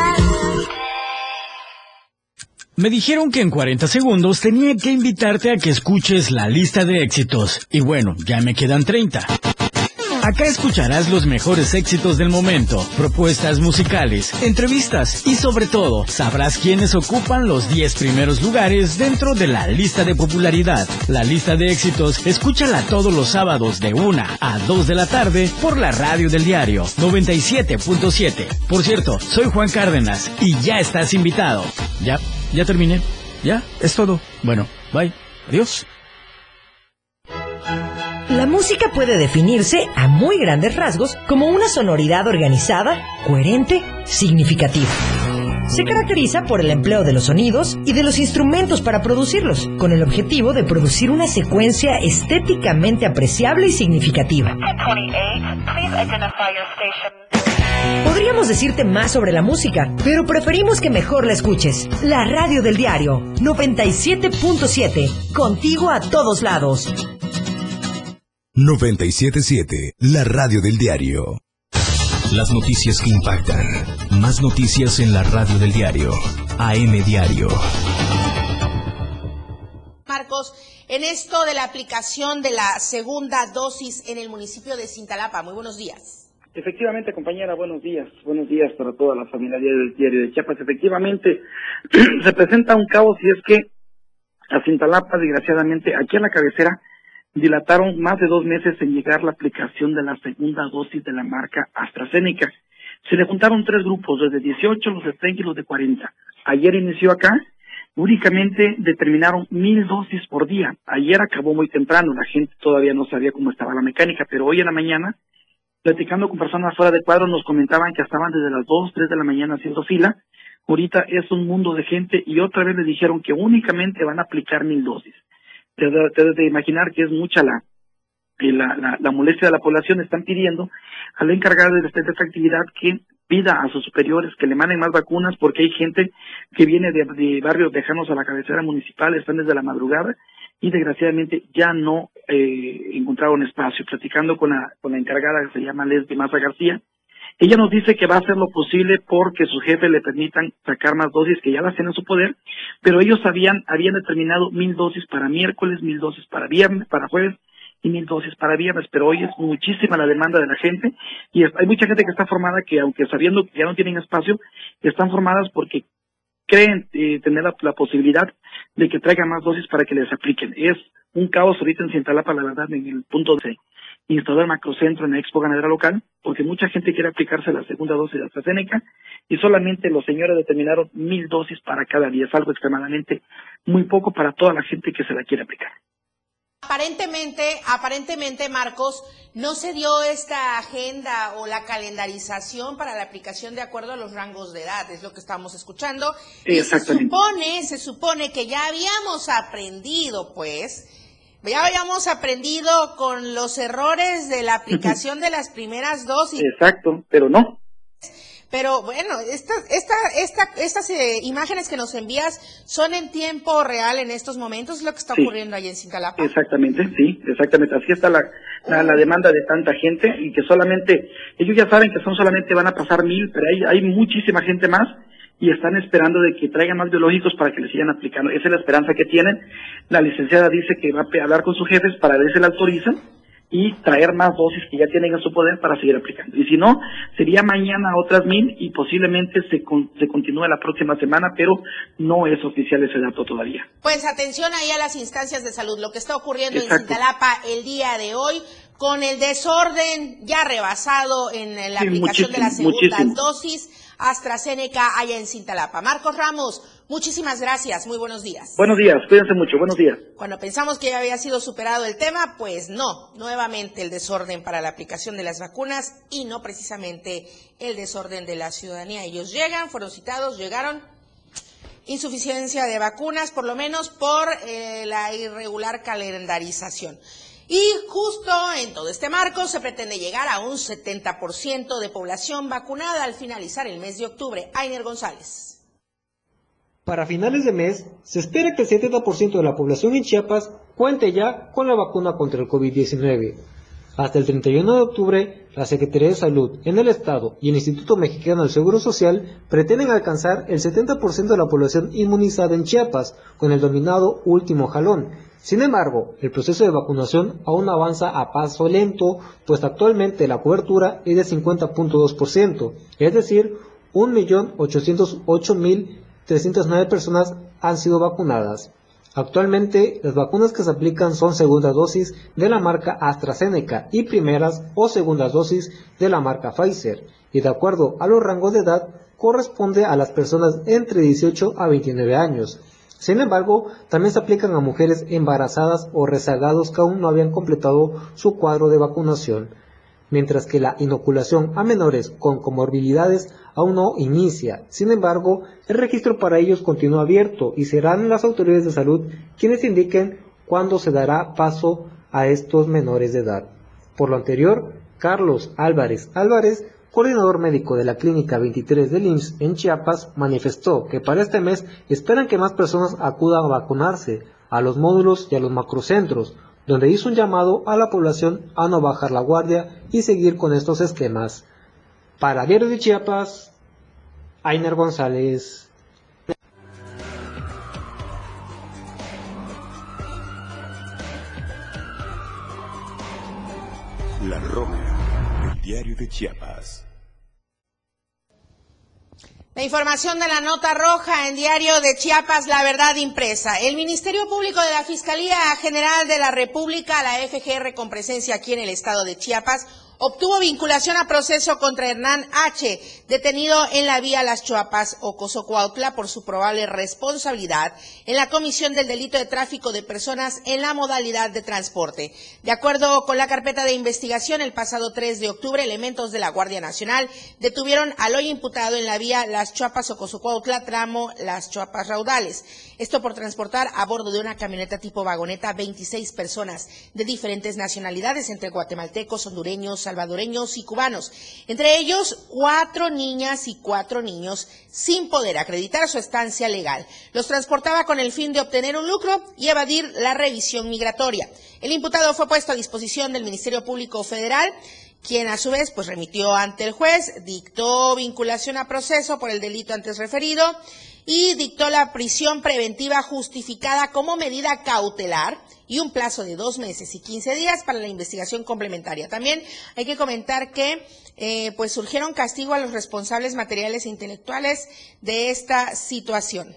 Me dijeron que en 40 segundos tenía que invitarte a que escuches la lista de éxitos. Y bueno, ya me quedan 30. Acá escucharás los mejores éxitos del momento, propuestas musicales, entrevistas y sobre todo sabrás quiénes ocupan los 10 primeros lugares dentro de la lista de popularidad. La lista de éxitos, escúchala todos los sábados de 1 a 2 de la tarde por la radio del diario 97.7. Por cierto, soy Juan Cárdenas y ya estás invitado. Ya, ya terminé. Ya, es todo. Bueno, bye. Adiós. La música puede definirse a muy grandes rasgos como una sonoridad organizada, coherente, significativa. Se caracteriza por el empleo de los sonidos y de los instrumentos para producirlos, con el objetivo de producir una secuencia estéticamente apreciable y significativa. Podríamos decirte más sobre la música, pero preferimos que mejor la escuches. La radio del diario 97.7, contigo a todos lados. 977, la radio del diario. Las noticias que impactan. Más noticias en la radio del diario. AM Diario. Marcos, en esto de la aplicación de la segunda dosis en el municipio de Cintalapa. Muy buenos días. Efectivamente, compañera, buenos días. Buenos días para toda la familia del diario de Chiapas. Efectivamente, se presenta un caos y es que a Cintalapa, desgraciadamente, aquí a la cabecera, dilataron más de dos meses en llegar la aplicación de la segunda dosis de la marca AstraZeneca. Se le juntaron tres grupos, los de 18, los de 30 y los de 40. Ayer inició acá, únicamente determinaron mil dosis por día. Ayer acabó muy temprano, la gente todavía no sabía cómo estaba la mecánica, pero hoy en la mañana, platicando con personas fuera de cuadro, nos comentaban que estaban desde las 2, 3 de la mañana haciendo fila. Ahorita es un mundo de gente y otra vez les dijeron que únicamente van a aplicar mil dosis. Te debes de imaginar que es mucha la, la, la, la, molestia de la población, están pidiendo al encargado de esta actividad que pida a sus superiores que le manden más vacunas porque hay gente que viene de, de barrios lejanos a la cabecera municipal, están desde la madrugada y desgraciadamente ya no eh, encontraron espacio. Platicando con la, con la encargada que se llama Leslie Maza García, ella nos dice que va a hacer lo posible porque sus jefes le permitan sacar más dosis que ya las tienen en su poder, pero ellos habían, habían determinado mil dosis para miércoles, mil dosis para viernes, para jueves y mil dosis para viernes, pero hoy es muchísima la demanda de la gente y hay mucha gente que está formada que aunque sabiendo que ya no tienen espacio, están formadas porque creen eh, tener la, posibilidad de que traigan más dosis para que les apliquen. Es un caos ahorita en Cintalapa, la verdad, en el punto de instalar macrocentro en la Expo Ganadera Local, porque mucha gente quiere aplicarse la segunda dosis de AstraZeneca y solamente los señores determinaron mil dosis para cada día. Es algo extremadamente muy poco para toda la gente que se la quiere aplicar. Aparentemente, aparentemente, Marcos, no se dio esta agenda o la calendarización para la aplicación de acuerdo a los rangos de edad, es lo que estamos escuchando. Y se supone, se supone que ya habíamos aprendido, pues, ya habíamos aprendido con los errores de la aplicación de las primeras dosis. Exacto, pero no. Pero bueno, esta, esta, esta, estas eh, imágenes que nos envías son en tiempo real en estos momentos, lo que está Sí. ocurriendo ahí en Cintalapa. Exactamente, sí, exactamente. Así está la, la, la demanda de tanta gente y que solamente, ellos ya saben que son solamente van a pasar mil, pero hay, hay muchísima gente más y están esperando de que traigan más biológicos para que les sigan aplicando. Esa es la esperanza que tienen. La licenciada dice que va a hablar con sus jefes para ver si la autorizan y traer más dosis que ya tienen en su poder para seguir aplicando. Y si no, sería mañana otras mil y posiblemente se, con- se continúe la próxima semana, pero no es oficial ese dato todavía. Pues atención ahí a las instancias de salud, lo que está ocurriendo en. Cintalapa el día de hoy con el desorden ya rebasado en la Sí, aplicación de la muchísimo, segunda muchísimo. dosis AstraZeneca allá en Cintalapa. Marcos Ramos, muchísimas gracias, muy buenos días. Buenos días, cuídense mucho, buenos días. Cuando pensamos que ya había sido superado el tema, pues no, nuevamente el desorden para la aplicación de las vacunas y no precisamente el desorden de la ciudadanía. Ellos llegan, fueron citados, llegaron, insuficiencia de vacunas, por lo menos por eh, la irregular calendarización. Y justo en todo este marco se pretende llegar a un 70% de población vacunada al finalizar el mes de octubre. Ainer González. Para finales de mes, se espera que el 70% de la población en Chiapas cuente ya con la vacuna contra el COVID-19. Hasta el 31 de octubre, la Secretaría de Salud en el Estado y el Instituto Mexicano del Seguro Social pretenden alcanzar el 70% de la población inmunizada en Chiapas con el dominado último jalón. Sin embargo, el proceso de vacunación aún avanza a paso lento, pues actualmente la cobertura es de 50.2%, es decir, 1.808.309 personas han sido vacunadas. Actualmente, las vacunas que se aplican son segunda dosis de la marca AstraZeneca y primeras o segundas dosis de la marca Pfizer, y de acuerdo a los rangos de edad, corresponde a las personas entre 18 a 29 años. Sin embargo, también se aplican a mujeres embarazadas o rezagados que aún no habían completado su cuadro de vacunación, mientras que la inoculación a menores con comorbilidades aún no inicia. Sin embargo, el registro para ellos continúa abierto y serán las autoridades de salud quienes indiquen cuándo se dará paso a estos menores de edad. Por lo anterior, Carlos Álvarez Álvarez, coordinador médico de la Clínica 23 del IMSS en Chiapas, manifestó que para este mes esperan que más personas acudan a vacunarse a los módulos y a los macrocentros, donde hizo un llamado a la población a no bajar la guardia y seguir con estos esquemas. Para Diario de Chiapas, Ainer González. La Roja, el diario de Chiapas. La información de la nota roja en Diario de Chiapas, La Verdad Impresa. El Ministerio Público de la Fiscalía General de la República, la FGR con presencia aquí en el estado de Chiapas, obtuvo vinculación a proceso contra Hernán H., detenido en la vía Las Chuapas o Cozocuautla por su probable responsabilidad en la comisión del delito de tráfico de personas en la modalidad de transporte. De acuerdo con la carpeta de investigación, el pasado 3 de octubre, elementos de la Guardia Nacional detuvieron al hoy imputado en la vía Las Chuapas o Cozocuautla, tramo Las Chuapas Raudales. Esto por transportar a bordo de una camioneta tipo vagoneta 26 personas de diferentes nacionalidades, entre guatemaltecos, hondureños, salvadoreños y cubanos. Entre ellos, cuatro niñas y cuatro niños sin poder acreditar su estancia legal. Los transportaba con el fin de obtener un lucro y evadir la revisión migratoria. El imputado fue puesto a disposición del Ministerio Público Federal quien a su vez pues remitió ante el juez, dictó vinculación a proceso por el delito antes referido y dictó la prisión preventiva justificada como medida cautelar y un plazo de dos meses y quince días para la investigación complementaria. También hay que comentar que eh, pues surgieron castigo a los responsables materiales e intelectuales de esta situación.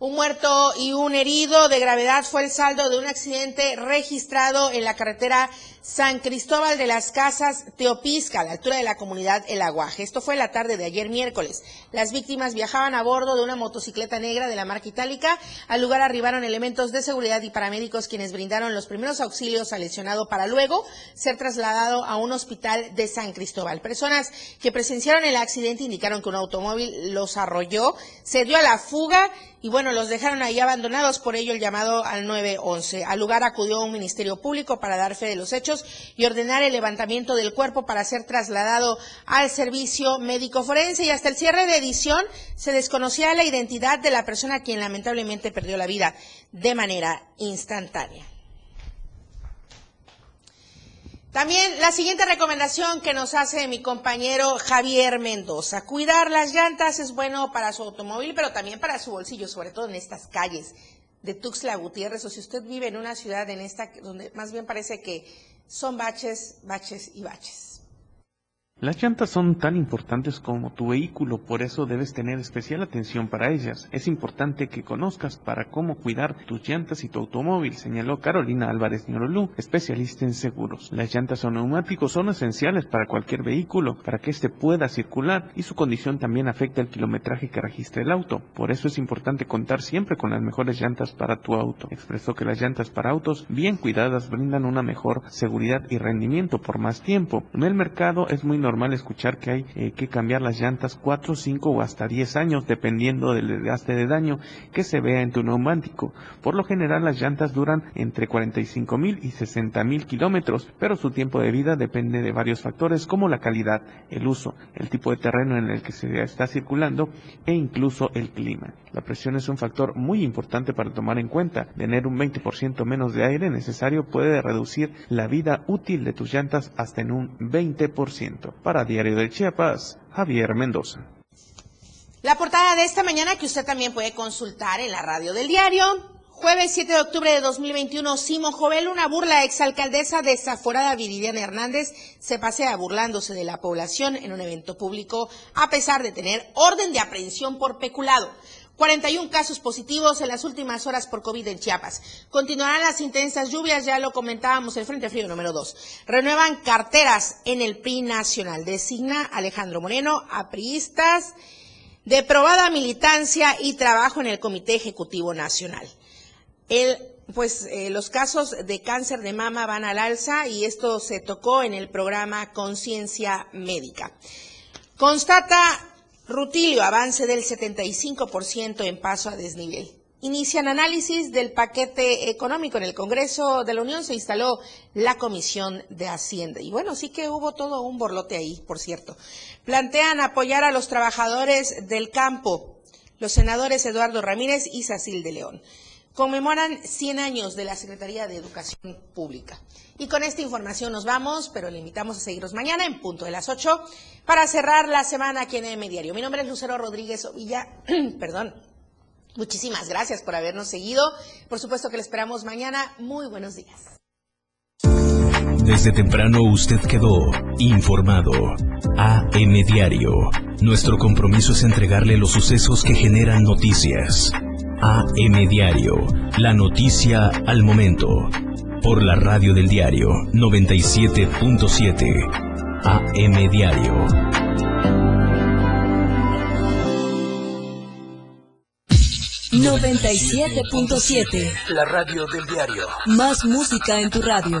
Un muerto y un herido de gravedad fue el saldo de un accidente registrado en la carretera San Cristóbal de las Casas, Teopisca, a la altura de la comunidad El Aguaje. Esto fue la tarde de ayer miércoles. Las víctimas viajaban a bordo de una motocicleta negra de la marca itálica. Al lugar arribaron elementos de seguridad y paramédicos quienes brindaron los primeros auxilios al lesionado para luego ser trasladado a un hospital de San Cristóbal. Personas que presenciaron el accidente indicaron que un automóvil los arrolló, se dio a la fuga y bueno, los dejaron ahí abandonados, por ello el llamado al 911. Al lugar acudió un ministerio público para dar fe de los hechos y ordenar el levantamiento del cuerpo para ser trasladado al servicio médico forense. Y hasta el cierre de edición se desconocía la identidad de la persona quien lamentablemente perdió la vida de manera instantánea. También la siguiente recomendación que nos hace mi compañero Javier Mendoza. Cuidar las llantas es bueno para su automóvil, pero también para su bolsillo, sobre todo en estas calles de Tuxtla Gutiérrez, o si usted vive en una ciudad en esta donde más bien parece que son baches, baches y baches. Las llantas son tan importantes como tu vehículo, por eso debes tener especial atención para ellas. Es importante que conozcas para cómo cuidar tus llantas y tu automóvil, señaló Carolina Álvarez Ñorolú, especialista en seguros. Las llantas o neumáticos son esenciales para cualquier vehículo, para que éste pueda circular y su condición también afecta el kilometraje que registra el auto. Por eso es importante contar siempre con las mejores llantas para tu auto. Expresó que las llantas para autos bien cuidadas brindan una mejor seguridad y rendimiento por más tiempo. En el mercado es muy normal escuchar que hay eh, que cambiar las llantas 4, 5 o hasta 10 años dependiendo del desgaste de daño que se vea en tu neumático. Por lo general las llantas duran entre 45 mil y 60 mil kilómetros, pero su tiempo de vida depende de varios factores como la calidad, el uso, el tipo de terreno en el que se está circulando e incluso el clima. La presión es un factor muy importante para tomar en cuenta. Tener un 20% menos de aire necesario puede reducir la vida útil de tus llantas hasta en un 20%. Para Diario de Chiapas, Javier Mendoza. La portada de esta mañana que usted también puede consultar en la radio del diario. Jueves 7 de octubre de 2021, Simón Jovel, una burla exalcaldesa desaforada Viridiana Hernández, se pasea burlándose de la población en un evento público a pesar de tener orden de aprehensión por peculado. 41 casos positivos en las últimas horas por COVID en Chiapas. Continuarán las intensas lluvias, ya lo comentábamos, el Frente Frío número 2. Renuevan carteras en el PRI nacional. Designa Alejandro Moreno a priistas de probada militancia y trabajo en el Comité Ejecutivo Nacional. El, pues eh, los casos de cáncer de mama van al alza y esto se tocó en el programa Conciencia Médica. Constata Rutilio, avance del 75% en paso a desnivel. Inician análisis del paquete económico. En el Congreso de la Unión se instaló la Comisión de Hacienda. Y bueno, sí que hubo todo un borlote ahí, por cierto. Plantean apoyar a los trabajadores del campo. Los senadores Eduardo Ramírez y Sacil de León conmemoran 100 años de la Secretaría de Educación Pública. Y con esta información nos vamos, pero le invitamos a seguirnos mañana en punto de las 8 para cerrar la semana aquí en M Diario. Mi nombre es Lucero Rodríguez Ovilla, perdón. Muchísimas gracias por habernos seguido. Por supuesto que le esperamos mañana. Muy buenos días. Desde temprano usted quedó informado. AM Diario. Nuestro compromiso es entregarle los sucesos que generan noticias. AM Diario, la noticia al momento por la radio del diario 97.7 AM Diario. ...97.7... La radio del diario. Más música en tu radio.